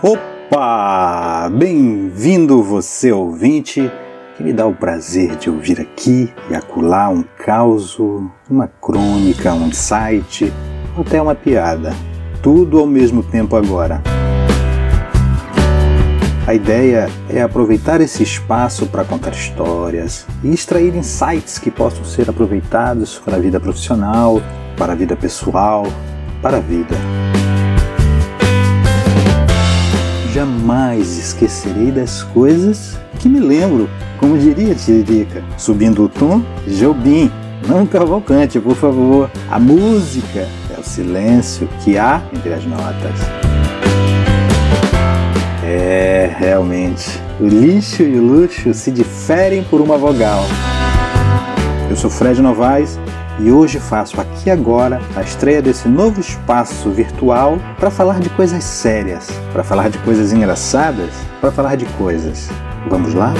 Opa! Bem-vindo você ouvinte que me dá o prazer de ouvir aqui e acular um caos, uma crônica, um insight, até uma piada. Tudo ao mesmo tempo agora. A ideia é aproveitar esse espaço para contar histórias e extrair insights que possam ser aproveitados para a vida profissional, para a vida pessoal, para a vida. Jamais esquecerei das coisas que me lembro, como diria Tiririca, subindo o tom, Jobim, não Cavalcante, por favor. A música é o silêncio que há entre as notas. É, realmente. O lixo e o luxo se diferem por uma vogal. Eu sou Fred Novaes e hoje faço aqui agora a estreia desse novo espaço virtual para falar de coisas sérias, para falar de coisas engraçadas, para falar de coisas. Vamos lá?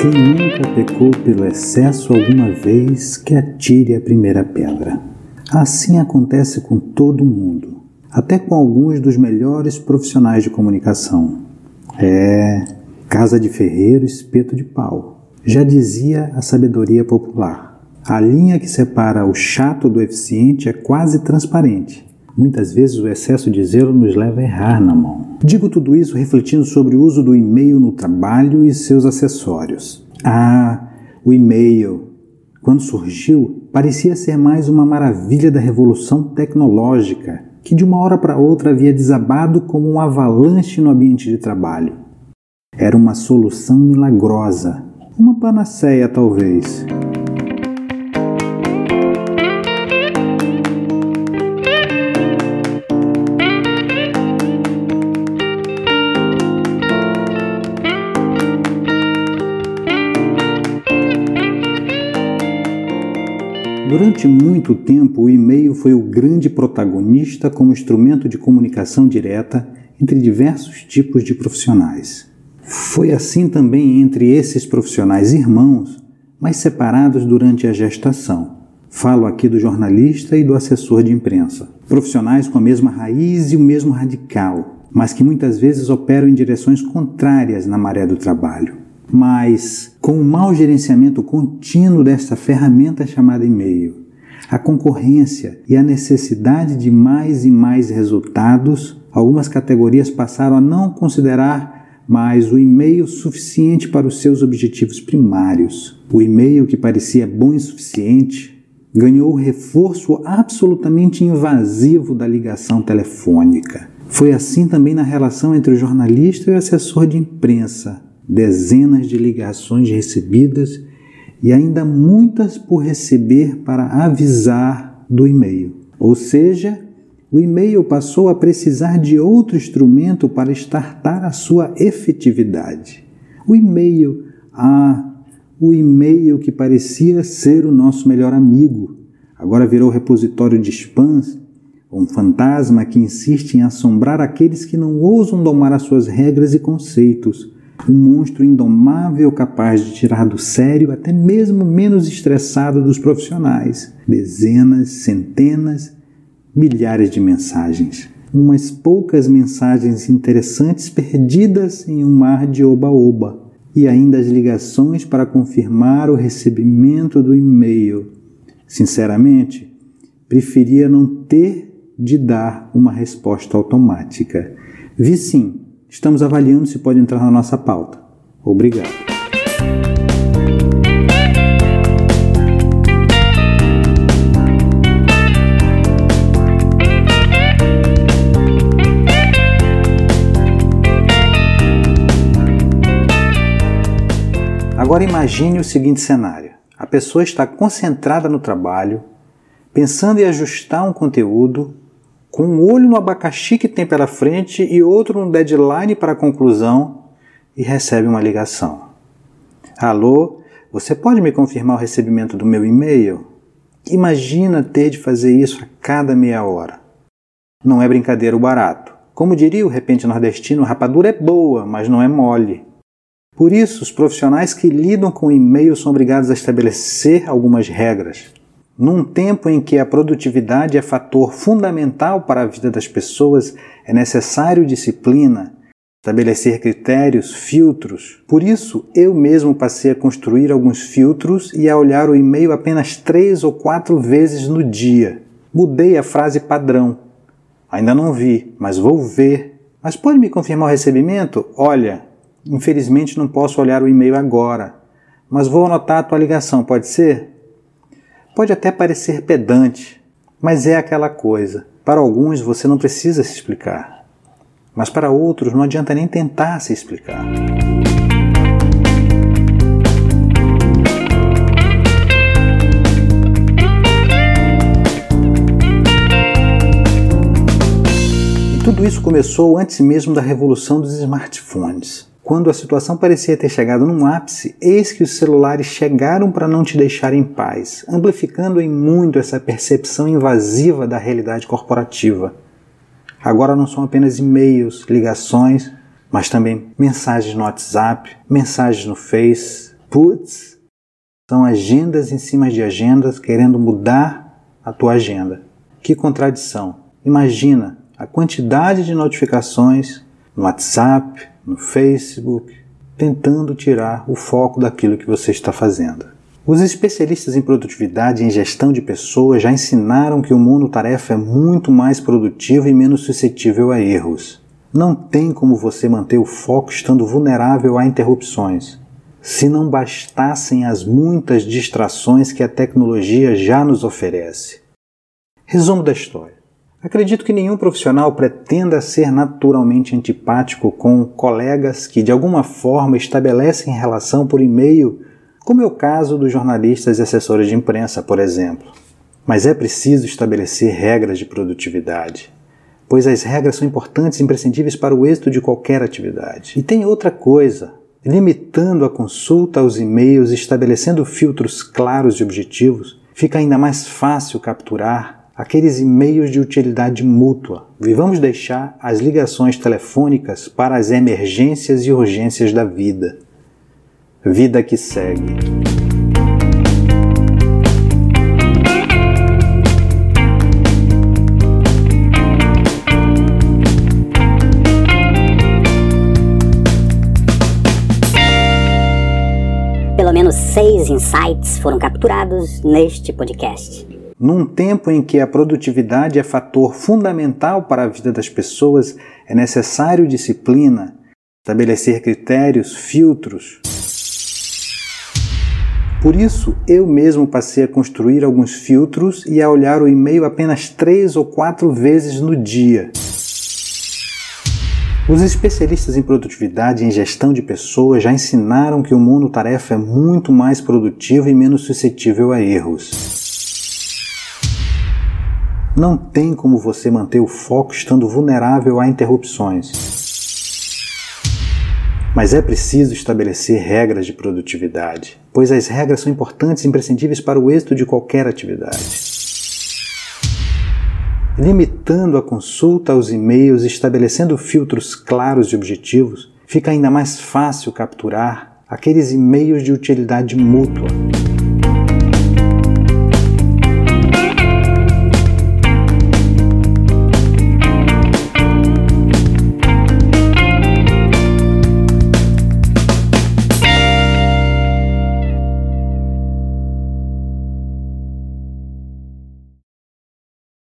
Quem nunca pecou pelo excesso alguma vez, que atire a primeira pedra. Assim acontece com todo mundo, até com alguns dos melhores profissionais de comunicação. É casa de ferreiro, espeto de pau. Já dizia a sabedoria popular. A linha que separa o chato do eficiente é quase transparente. Muitas vezes o excesso de zelo nos leva a errar na mão. Digo tudo isso refletindo sobre o uso do e-mail no trabalho e seus acessórios. Ah, o e-mail, quando surgiu, parecia ser mais uma maravilha da revolução tecnológica que de uma hora para outra havia desabado como um avalanche no ambiente de trabalho. Era uma solução milagrosa, uma panaceia talvez. Durante muito tempo, o e-mail foi o grande protagonista como instrumento de comunicação direta entre diversos tipos de profissionais. Foi assim também entre esses profissionais irmãos, mas separados durante a gestação. Falo aqui do jornalista e do assessor de imprensa, profissionais com a mesma raiz e o mesmo radical, mas que muitas vezes operam em direções contrárias na maré do trabalho. Mas, com o mau gerenciamento contínuo desta ferramenta chamada e-mail, a concorrência e a necessidade de mais e mais resultados, algumas categorias passaram a não considerar mais o e-mail suficiente para os seus objetivos primários. O e-mail que parecia bom e suficiente ganhou o reforço absolutamente invasivo da ligação telefônica. Foi assim também na relação entre o jornalista e o assessor de imprensa, dezenas de ligações recebidas e ainda muitas por receber para avisar do e-mail. Ou seja, o e-mail passou a precisar de outro instrumento para estartar a sua efetividade. O e-mail, ah, o e-mail que parecia ser o nosso melhor amigo, agora virou repositório de spams, um fantasma que insiste em assombrar aqueles que não ousam domar as suas regras e conceitos um monstro indomável capaz de tirar do sério até mesmo menos estressado dos profissionais. Dezenas, centenas, milhares de mensagens. Umas poucas mensagens interessantes perdidas em um mar de oba-oba. E ainda as ligações para confirmar o recebimento do e-mail. Sinceramente, preferia não ter de dar uma resposta automática. Vi sim Estamos avaliando se pode entrar na nossa pauta. Obrigado. Agora imagine o seguinte cenário: a pessoa está concentrada no trabalho, pensando em ajustar um conteúdo com um olho no abacaxi que tem pela frente e outro no deadline para a conclusão, e recebe uma ligação. Alô, você pode me confirmar o recebimento do meu e-mail? Imagina ter de fazer isso a cada meia hora. Não é brincadeira o barato. Como diria o repente nordestino, rapadura é boa, mas não é mole. Por isso, os profissionais que lidam com e-mail são obrigados a estabelecer algumas regras. Num tempo em que a produtividade é fator fundamental para a vida das pessoas, é necessário disciplina, estabelecer critérios, filtros. Por isso, eu mesmo passei a construir alguns filtros e a olhar o e-mail apenas três ou quatro vezes no dia. Mudei a frase padrão. Ainda não vi, mas vou ver. Mas pode me confirmar o recebimento? Olha, infelizmente não posso olhar o e-mail agora, mas vou anotar a tua ligação, pode ser? Pode até parecer pedante, mas é aquela coisa. Para alguns você não precisa se explicar mas para outros não adianta nem tentar se explicar. E tudo isso começou antes mesmo da revolução dos smartphones. Quando a situação parecia ter chegado num ápice, eis que os celulares chegaram para não te deixar em paz, amplificando em muito essa percepção invasiva da realidade corporativa. Agora não são apenas e-mails, ligações, mas também mensagens no WhatsApp, mensagens no Face. Putz, são agendas em cima de agendas querendo mudar a tua agenda. Que contradição! Imagina a quantidade de notificações no WhatsApp, no Facebook, tentando tirar o foco daquilo que você está fazendo. Os especialistas em produtividade e em gestão de pessoas já ensinaram que o mundo tarefa é muito mais produtivo e menos suscetível a erros. Não tem como você manter o foco estando vulnerável a interrupções. Se não bastassem as muitas distrações que a tecnologia já nos oferece. Resumo da história. Acredito que nenhum profissional pretenda ser naturalmente antipático com colegas que de alguma forma estabelecem relação por e-mail como é o caso dos jornalistas e assessores de imprensa, por exemplo. Mas é preciso estabelecer regras de produtividade, pois as regras são importantes e imprescindíveis para o êxito de qualquer atividade. E tem outra coisa: limitando a consulta aos e-mails estabelecendo filtros claros e objetivos, fica ainda mais fácil capturar aqueles e-mails de utilidade mútua. E vamos deixar as ligações telefônicas para as emergências e urgências da vida. Vida que segue. Pelo menos seis insights foram capturados neste podcast. Num tempo em que a produtividade é fator fundamental para a vida das pessoas, é necessário disciplina, estabelecer critérios, filtros. Por isso, eu mesmo passei a construir alguns filtros e a olhar o e-mail apenas três ou quatro vezes no dia. Os especialistas em produtividade e em gestão de pessoas já ensinaram que o mundo tarefa é muito mais produtivo e menos suscetível a erros. Não tem como você manter o foco estando vulnerável a interrupções. Mas é preciso estabelecer regras de produtividade, pois as regras são importantes e imprescindíveis para o êxito de qualquer atividade. Limitando a consulta aos e-mails e estabelecendo filtros claros e objetivos, fica ainda mais fácil capturar aqueles e-mails de utilidade mútua